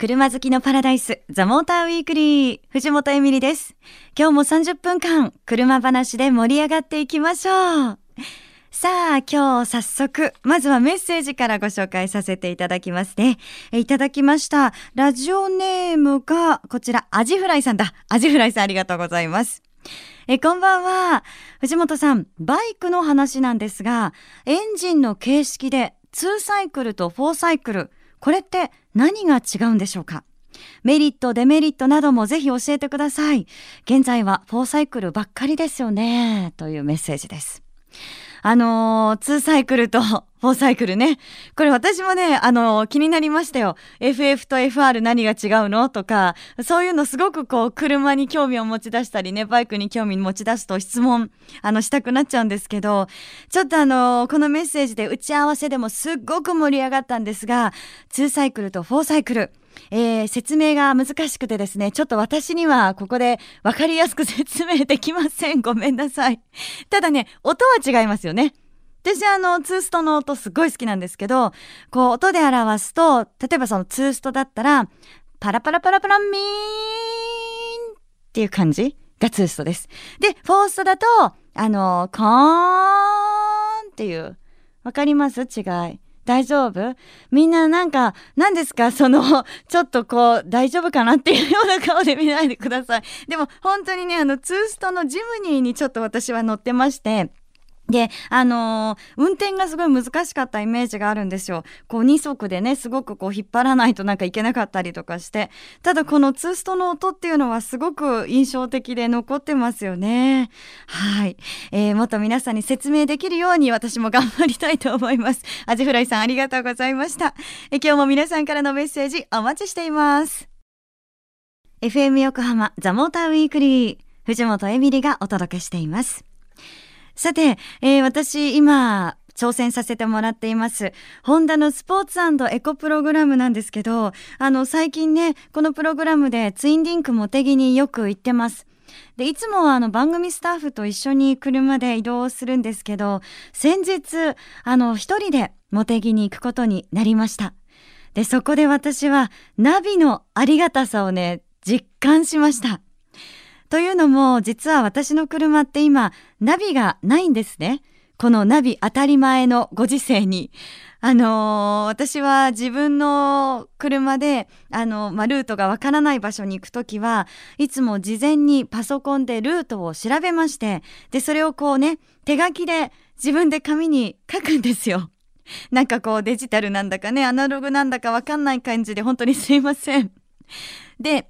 車好きのパラダイス、ザ・モーターウィークリー、藤本エミリです。今日も30分間、車話で盛り上がっていきましょう。さあ、今日早速、まずはメッセージからご紹介させていただきますね。いただきました。ラジオネームが、こちら、アジフライさんだ。アジフライさんありがとうございます。え、こんばんは。藤本さん、バイクの話なんですが、エンジンの形式で2サイクルと4サイクル、これって何が違うんでしょうか？メリット、デメリットなどもぜひ教えてください。現在は4サイクルばっかりですよね。というメッセージです。あのー、2サイクルと4サイクルね。これ私もね、あの、気になりましたよ。FF と FR 何が違うの？とか、そういうのすごくこう、車に興味を持ち出したりね、バイクに興味持ち出すと質問、あの、したくなっちゃうんですけど、ちょっとあの、このメッセージで打ち合わせでもすっごく盛り上がったんですが、2サイクルと4サイクル、えー、説明が難しくてですね、ちょっと私にはここで分かりやすく説明できません。ごめんなさい。ただね、音は違いますよね。私あの、ツーストの音すごい好きなんですけど、こう、音で表すと、例えばそのツーストだったら、パラパラパラパラミーンっていう感じがツーストです。で、フォーストだと、あの、コーンっていう、わかります？違い。大丈夫？みんななんか、何ですか？その、ちょっとこう、大丈夫かなっていうような顔で見ないでください。でも、本当にね、あの、ツーストのジムニーにちょっと私は乗ってまして、で、あのー、運転がすごい難しかったイメージがあるんですよ。こう二足でね、すごくこう引っ張らないとなんかいけなかったりとかして。ただこのツーストの音っていうのはすごく印象的で残ってますよね。はい。えー、もっと皆さんに説明できるように私も頑張りたいと思います。アジフライさんありがとうございました。え今日も皆さんからのメッセージお待ちしています。FM 横浜ザ・モーターウィークリー藤本エミリがお届けしています。さて、えー、私今、挑戦させてもらっています。ホンダのスポーツエコプログラムなんですけど、あの、最近ね、このプログラムでツインリンク茂木によく行ってます。で、いつもはあの番組スタッフと一緒に車で移動するんですけど、先日、あの、一人で茂木に行くことになりました。で、そこで私はナビのありがたさをね、実感しました。というのも、実は私の車って今、ナビがないんですね。このナビ当たり前のご時世に。あのー、私は自分の車で、あの、まあ、ルートがわからない場所に行くときは、いつも事前にパソコンでルートを調べまして、で、それをこうね、手書きで自分で紙に書くんですよ。なんかこうデジタルなんだかね、アナログなんだかわかんない感じで本当にすいません。で、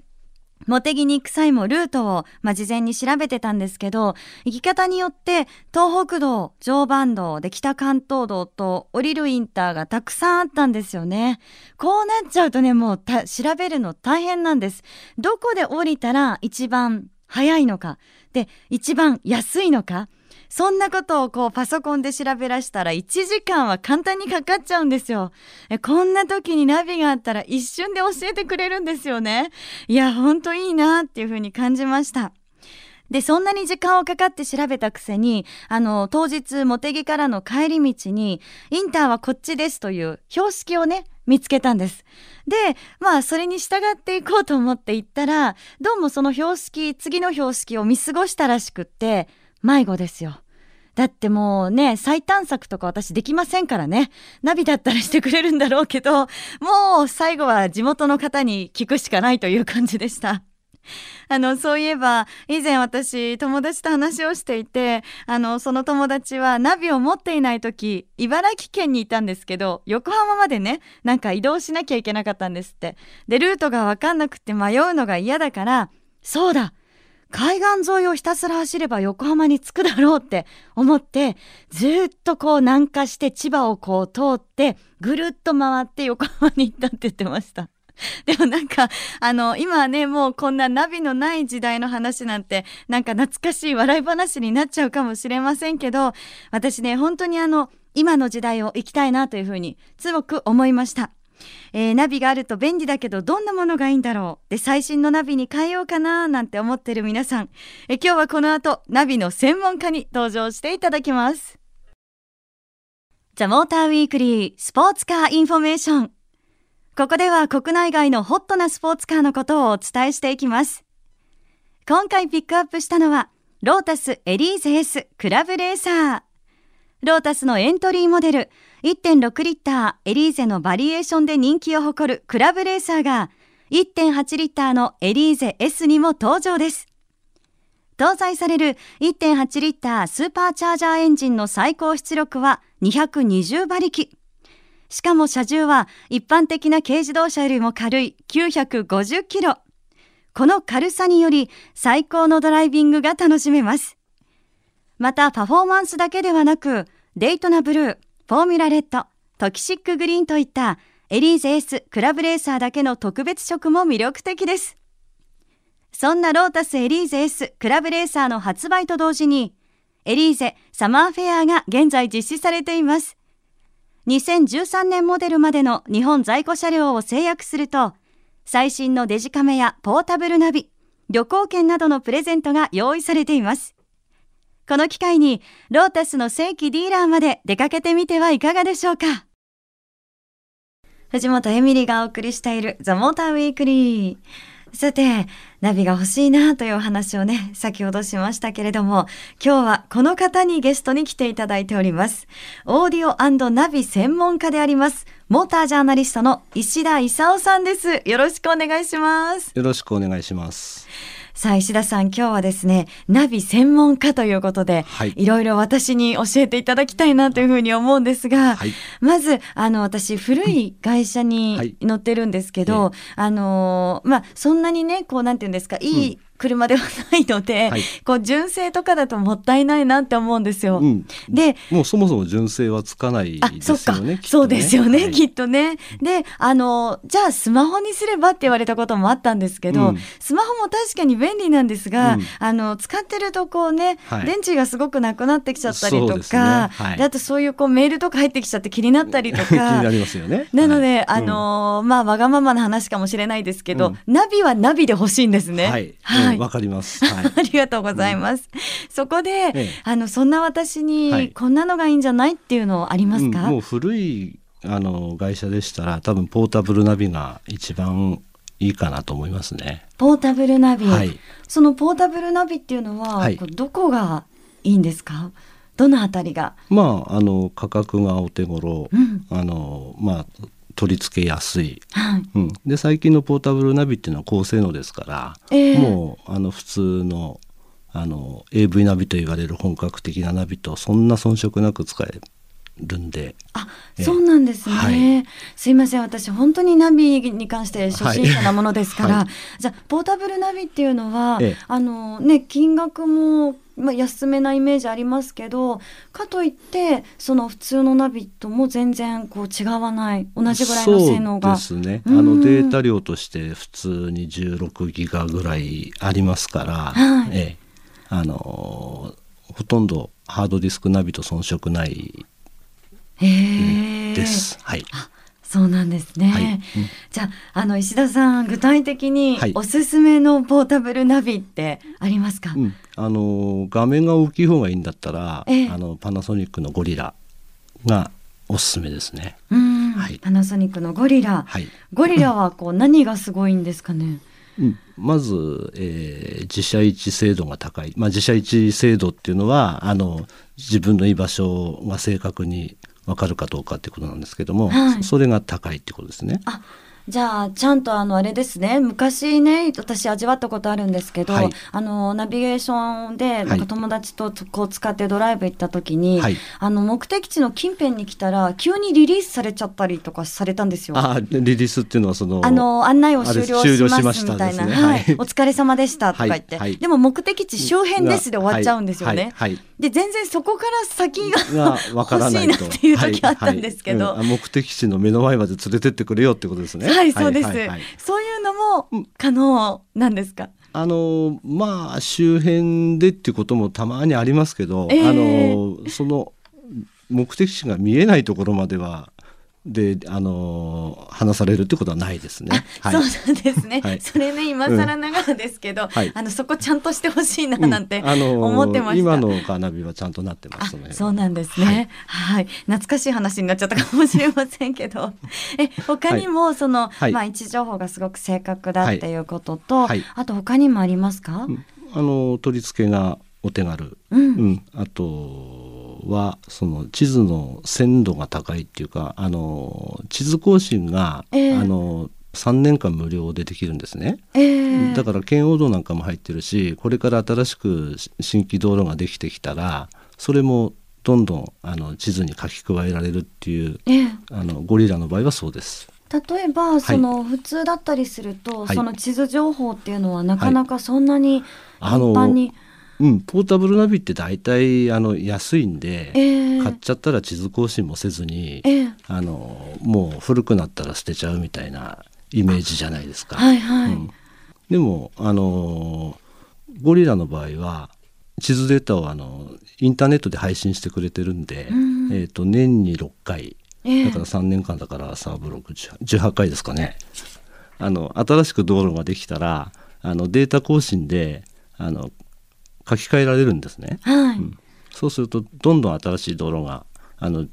茂木に行く際もルートを、まあ、事前に調べてたんですけど、行き方によって東北道、常磐道で北関東道と降りるインターがたくさんあったんですよね。こうなっちゃうとね、もう調べるの大変なんです。どこで降りたら一番早いのか、で、一番安いのか、そんなことをこうパソコンで調べらしたら1時間は簡単にかかっちゃうんですよ。こんな時にナビがあったら一瞬で教えてくれるんですよね。いや、ほんといいなっていうふうに感じました。で、そんなに時間をかかって調べたくせに、あの、当日、茂木からの帰り道に、インターはこっちですという標識をね、見つけたんです。で、まあ、それに従っていこうと思って行ったら、どうもその標識、次の標識を見過ごしたらしくって、迷子ですよ。だってもうね、再探索とか私できませんからね。ナビだったらしてくれるんだろうけど、もう最後は地元の方に聞くしかないという感じでした。あの、そういえば、以前私、友達と話をしていて、あの、その友達はナビを持っていない時、茨城県にいたんですけど、横浜までね、なんか移動しなきゃいけなかったんですって。で、ルートがわかんなくて迷うのが嫌だから、そうだ海岸沿いをひたすら走れば横浜に着くだろうって思って、ずっとこう南下して千葉をこう通って、ぐるっと回って横浜に行ったって言ってました。でもなんか、あの、今はね、もうこんなナビのない時代の話なんて、なんか懐かしい笑い話になっちゃうかもしれませんけど、私ね、本当にあの、今の時代を生きたいなというふうに強く思いました。えー、ナビがあると便利だけどどんなものがいいんだろう。で最新のナビに変えようかななんて思ってる皆さん、え、今日はこの後ナビの専門家に登場していただきます。ザ・モーターウィークリースポーツカーインフォメーション。ここでは国内外のホットなスポーツカーのことをお伝えしていきます。今回ピックアップしたのはロータスエリーゼ S クラブレーサー。ロータスのエントリーモデル1.6リッターエリーゼのバリエーションで人気を誇るクラブレーサーが1.8リッターのエリーゼ S にも登場です搭載される1.8リッタースーパーチャージャーエンジンの最高出力は220馬力。しかも車重は一般的な軽自動車よりも軽い950キロ。この軽さにより最高のドライビングが楽しめます。またパフォーマンスだけではなく、デイトナブルー、フォーミュラレッド、トキシックグリーンといったエリーゼ S クラブレーサーだけの特別色も魅力的です。そんなロータスエリーゼ S クラブレーサーの発売と同時に、エリーゼサマーフェアが現在実施されています。2013年モデルまでの日本在庫車両を成約すると、最新のデジカメやポータブルナビ、旅行券などのプレゼントが用意されています。この機会に、ロータスの正規ディーラーまで出かけてみてはいかがでしょうか藤本エミリがお送りしているザ・モーターウィークリー。さて、ナビが欲しいなというお話をね、先ほどしましたけれども、今日はこの方にゲストに来ていただいております。オーディオナビ専門家であります。モータージャーナリストの石田勲さんです。よろしくお願いします。よろしくお願いします。さあ石田さん今日はですねナビ専門家ということで、はい、いろいろ私に教えていただきたいなというふうに思うんですが、はい、まずあの私古い会社に乗ってるんですけど、はい、あのまあそんなにねこうなんていうんですかいい、うん車ではないので、はい、こう純正とかだともったいないなって思うんですよ。うん、でもうそもそも純正はつかないですよね。ね。そうですよね、はい、きっとね。であのじゃあスマホにすればって言われたこともあったんですけど、うん、スマホも確かに便利なんですが、うん、あの使ってるとこうね、はい、電池がすごくなくなってきちゃったりとか、ね、であとそういうこうメールとか入ってきちゃって気になったりとか。気になりますよね。なので、あのまあわがままな話かもしれないですけど、ナビはナビで欲しいんですね。はい。はいわ、かります。はい、ありがとうございます。うん、そこで、ええ、あのそんな私にこんなのがいいんじゃないっていうのありますか？うん、もう古いあの会社でしたら多分ポータブルナビが一番いいかなと思いますね。ポータブルナビ、はい、そのポータブルナビっていうのは、はい、どこがいいんですか？どのあたりが？まああの価格がお手頃、うん、あのまあ取り付けやすい、はい。うん、で最近のポータブルナビっていうのは高性能ですから、えー、もうあの普通のあの AV ナビと言われる本格的なナビとそんな遜色なく使えるんで。あ、そうなんですね。はい、すいません、私本当にナビに関して初心者なものですから、はい、じゃあポータブルナビっていうのは、ええ、あのね金額もまあ、安めなイメージありますけどかといってその普通のナビとも全然こう違わない同じぐらいの性能が。そうですね。あのデータ量として普通に16ギガぐらいありますから、はい、ええ、あのほとんどハードディスクナビと遜色ないです。はい。そうなんですね。はいうん、じゃあ、あの石田さん、具体的におすすめのポータブルナビってありますか？はいうん、あの画面が大きい方がいいんだったら、えあのパナソニックのゴリラがおすすめですね。はい、パナソニックのゴリラ。はい、ゴリラはこう何がすごいんですかね？うん、まず、えー、自社位置精度が高い、まあ、自社位置精度っていうのはあの自分の居場所が正確に分かるかどうかっていうことなんですけども、はい、それが高いってことですね。あじゃあちゃんとあのあれですね。昔ね私味わったことあるんですけど、はい、あのナビゲーションでなんか友達とこう使ってドライブ行った時に、はい、あの目的地の近辺に来たら急にリリースされちゃったりとかされたんですよ。あリリースっていうのはそのあの案内を終了しますみたいな、ね、はい、お疲れ様でしたとか言って、でも目的地周辺ですで終わっちゃうんですよね。で全然そこから先が欲しいなっていう時あったんですけど、うん、目的地の目の前まで連れてってくれよってことですね。はいそうです、はいはい、そういうのも可能なんですか、あのまあ周辺でっていうこともたまにありますけど、えー、あのその目的地が見えないところまではであの話されるってことはないですね。はい、そうなんですね。はい、それね今更ながらですけど、うん。はい、あのそこちゃんとしてほしいななんて、うん、あのー、思ってました。今のカーナビはちゃんとなってますね。そうなんですね。はい、懐かしい話になっちゃったかもしれませんけど、え他にもその、まあ位置情報がすごく正確だっていうことと、あと他にもありますか？あの取り付けがお手軽、うん、うん、あとはその地図の鮮度が高いっていうかあの地図更新が、えー、あの3年間無料でできるんですね、えー、だから圏央道なんかも入ってるしこれから新しく新規道路ができてきたらそれもどんどんあの地図に書き加えられるっていう、えー、あのゴリラの場合はそうです。例えばその普通だったりすると、はい、その地図情報っていうのはなかなかそんなに頻繁に、はいうん、ポータブルナビって大体あの安いんで、えー、買っちゃったら地図更新もせずに、えー、あのもう古くなったら捨てちゃうみたいなイメージじゃないですか。はいはい、うん、でもあのゴリラの場合は地図データをあのインターネットで配信してくれてるんで、うん、えーと、年に6回、えー、だから3年間だからサーブログ18回ですかね。あの新しく道路ができたらあのデータ更新であの書き換えられるんですね。はい。うん、そうするとどんどん新しい道路があの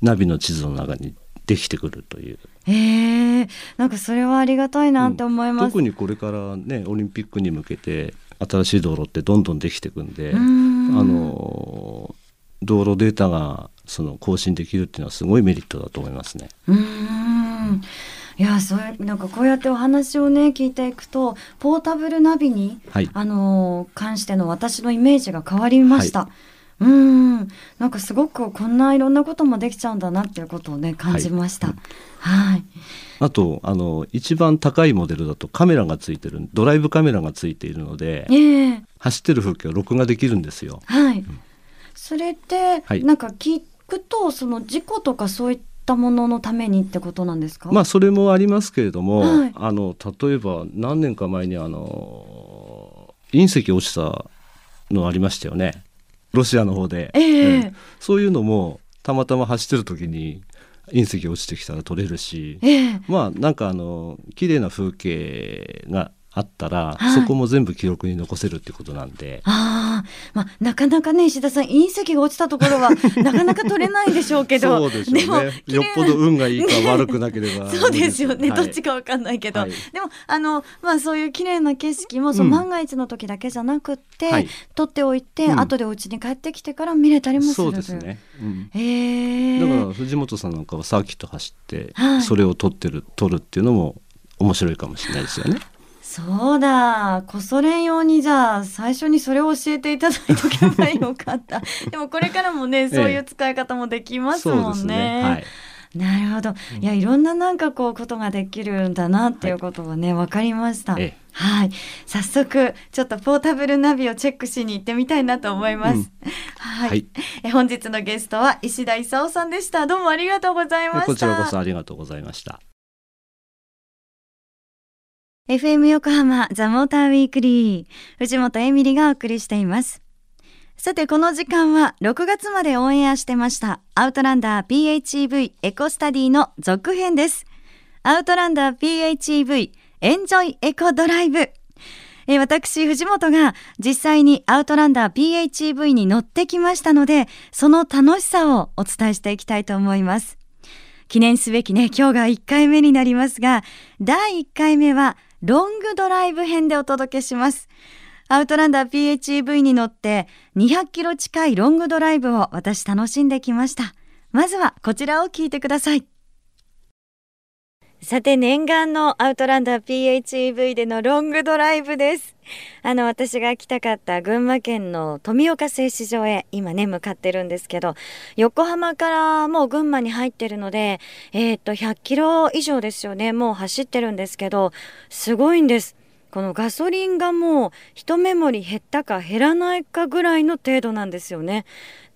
ナビの地図の中にできてくるという。え。ー、なんかそれはありがたいなって思います、うん、特にこれからねオリンピックに向けて新しい道路ってどんどんできていくんであの道路データがその更新できるっていうのはすごいメリットだと思いますね。うんいやそれなんかこうやってお話をね聞いていくとポータブルナビに、はい、あの関しての私のイメージが変わりました。はい、うん。なんかすごくこんないろんなこともできちゃうんだなっていうことをね感じました。はい、はい、あとあの一番高いモデルだとカメラがついてるドライブカメラがついているので、えー、走ってる風景を録画できるんですよ。はい、うん、それって、はい、なんか聞くとその事故とかそういったったもののためにってことなんですか？まあそれもありますけれども、はい、あの例えば何年か前にあの隕石落ちたのありましたよね。ロシアの方で、えー、うん、そういうのもたまたま走ってる時に隕石落ちてきたら撮れるし、えー、まあなんかあの綺麗な風景があったら、はい、そこも全部記録に残せるってことなんで。あまあ、なかなかね石田さん隕石が落ちたところは なかなか取れないでしょうけど。そうでしょうねよっぽど運がいいか悪くなければ そうですよね、はい、どっちかわかんないけど、はい、でもあの、まあ、そういう綺麗な景色もその万が一の時だけじゃなくって、うん、撮っておいて、うん、後でお家に帰ってきてから見れたりもする。そうですね、うん、えー、だから藤本さんなんかはサーキット走って、それを撮ってる撮るっていうのも面白いかもしれないですよね。そうだこそれん用にじゃあ最初にそれを教えていただいとけばよかった でもこれからもねそういう使い方もできますもんね。ねはいなるほど。いや、いろんななんかこうことができるんだなっていうことがね、わ、はい、かりました。はい。早速、ちょっとポータブルナビをチェックしに行ってみたいなと思います。うん、はい、はい、え。本日のゲストは石田勲さんでした。どうもありがとうございました。こちらこそありがとうございました。FM 横浜ザ・モーターウィークリー。藤本エミリがお送りしています。さてこの時間は6月までオンエアしてましたアウトランダー PHEV エコスタディの続編です。アウトランダー PHEV エンジョイエコドライブ。え私、藤本が実際にアウトランダー PHEV に乗ってきましたので、その楽しさをお伝えしていきたいと思います。記念すべきね、今日が1回目になりますが、第1回目はロングドライブ編でお届けします。アウトランダー PHEV に乗って200キロ近いロングドライブを私楽しんできました。まずはこちらを聞いてください。さて念願のアウトランダー PHEV でのロングドライブです。あの私が来たかった群馬県の富岡製糸場へ今ね向かってるんですけど横浜からもう群馬に入ってるのでえー、っと100キロ以上ですよねもう走ってるんですけどすごいんです。このガソリンがもう一目盛り減ったか減らないかぐらいの程度なんですよね。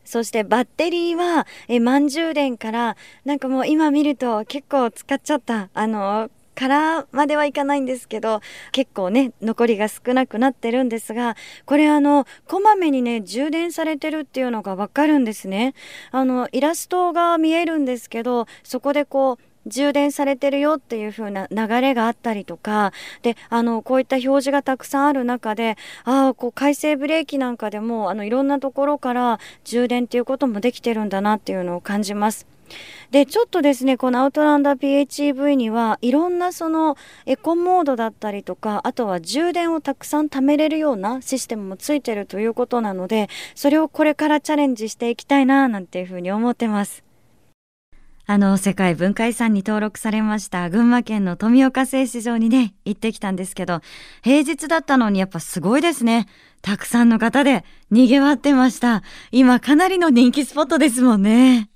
そしてバッテリーはえ満充電からなんかもう今見ると結構使っちゃった。あのからまではいかないんですけど結構ね残りが少なくなってるんですがこれあのこまめにね充電されてるっていうのがわかるんですね。あのイラストが見えるんですけどそこでこう充電されてるよっていう風な流れがあったりとかであのこういった表示がたくさんある中でああこう改正ブレーキなんかでもあのいろんなところから充電っていうこともできてるんだなっていうのを感じます。でちょっとですねこのアウトランダー PHEV にはいろんなそのエコモードだったりとかあとは充電をたくさん貯めれるようなシステムもついてるということなのでそれをこれからチャレンジしていきたいななんていうふうに思ってます。あの、世界文化遺産に登録されました群馬県の富岡製糸場にね、行ってきたんですけど、平日だったのにやっぱすごいですね。たくさんの方で賑わってました。今かなりの人気スポットですもんね。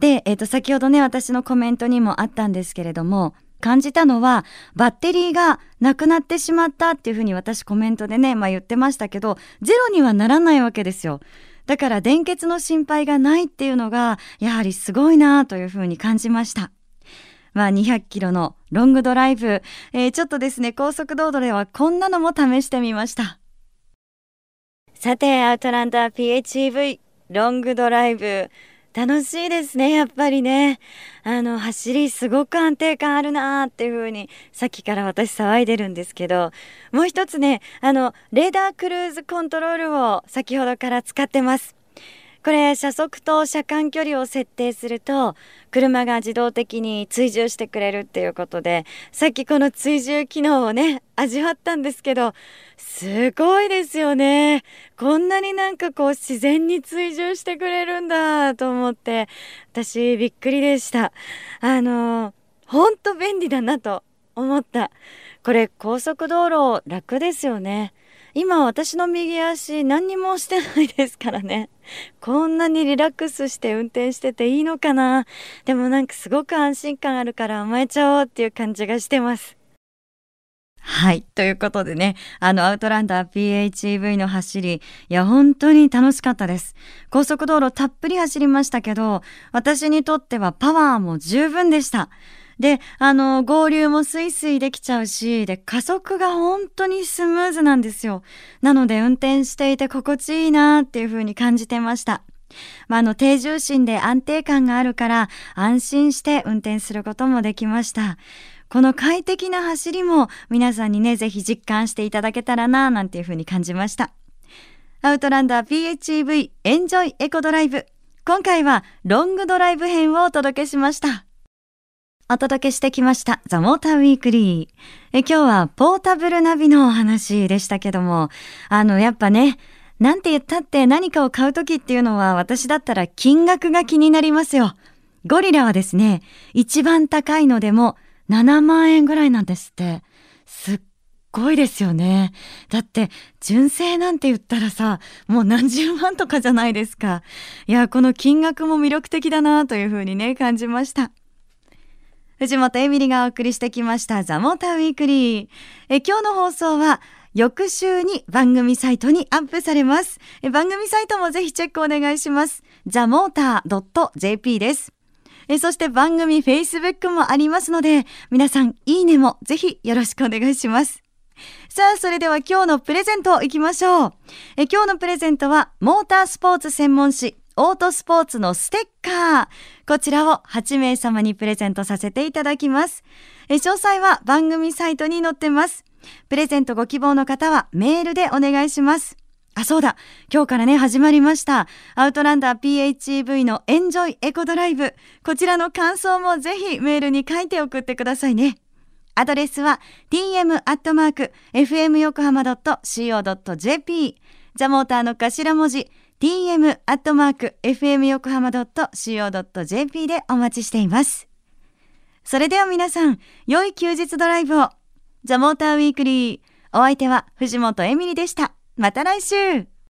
で、えっ、ー、と、先ほどね、私のコメントにもあったんですけれども、感じたのは、バッテリーがなくなってしまったっていうふうに私コメントでね、まあ言ってましたけど、ゼロにはならないわけですよ。だから電血の心配がないっていうのが、やはりすごいなというふうに感じました。まあ200キロのロングドライブ、えー、ちょっとですね、高速道路ではこんなのも試してみました。さて、アウトランダー PHEV ロングドライブ、楽しいですね、やっぱりね。あの、走りすごく安定感あるなーっていう風に、さっきから私騒いでるんですけど、もう一つね、あの、レーダークルーズコントロールを先ほどから使ってます。これ車速と車間距離を設定すると車が自動的に追従してくれるっていうことでさっきこの追従機能をね味わったんですけどすごいですよね。こんなになんかこう自然に追従してくれるんだと思って私びっくりでした。あのほんと便利だなと思った。これ高速道路楽ですよね。今私の右足何にもしてないですからね。こんなにリラックスして運転してていいのかなでもなんかすごく安心感あるから甘えちゃおうっていう感じがしてます。はい。ということでね、あの、アウトランダー PHEV の走り、いや、本当に楽しかったです。高速道路たっぷり走りましたけど、私にとってはパワーも十分でした。で、あの、合流もスイスイできちゃうし、で、加速が本当にスムーズなんですよ。なので、運転していて心地いいなっていう風に感じてました。まあ、あの、低重心で安定感があるから、安心して運転することもできました。この快適な走りも皆さんにね、ぜひ実感していただけたらな、なんていう風に感じました。アウトランダー PHEV エンジョイエコドライブ。今回はロングドライブ編をお届けしました。お届けしてきました、ザ・モーター・ウィークリー。え今日はポータブルナビのお話でしたけども、あの、やっぱね、なんて言ったって何かを買うときっていうのは私だったら金額が気になりますよ。ゴリラはですね、一番高いのでも7万円ぐらいなんですって。すっごいですよね。だって、純正なんて言ったらさ、もう何十万とかじゃないですか。いや、この金額も魅力的だなというふうにね、感じました。藤本エミリがお送りしてきましたザ・モーターウィークリー。え今日の放送は翌週に番組サイトにアップされます。え番組サイトもぜひチェックお願いします。zamotor.jp です。えそして番組 Facebook もありますので、皆さんいいねもぜひよろしくお願いします。さあ、それでは今日のプレゼントいきましょう。え今日のプレゼントは、モータースポーツ専門誌、オートスポーツのステッカー。こちらを8名様にプレゼントさせていただきます。詳細は番組サイトに載ってます。プレゼントご希望の方はメールでお願いします。あ、そうだ。今日からね、始まりました。アウトランダー PHEV のエンジョイエコドライブ。こちらの感想もぜひメールに書いて送ってくださいね。アドレスは tm.fm 横浜 .co.jp ザモーターの頭文字 tm.fm 横浜 .co.jp でお待ちしています。それでは皆さん、良い休日ドライブを。ザ・モーターウィークリー。お相手は藤本エミリでした。また来週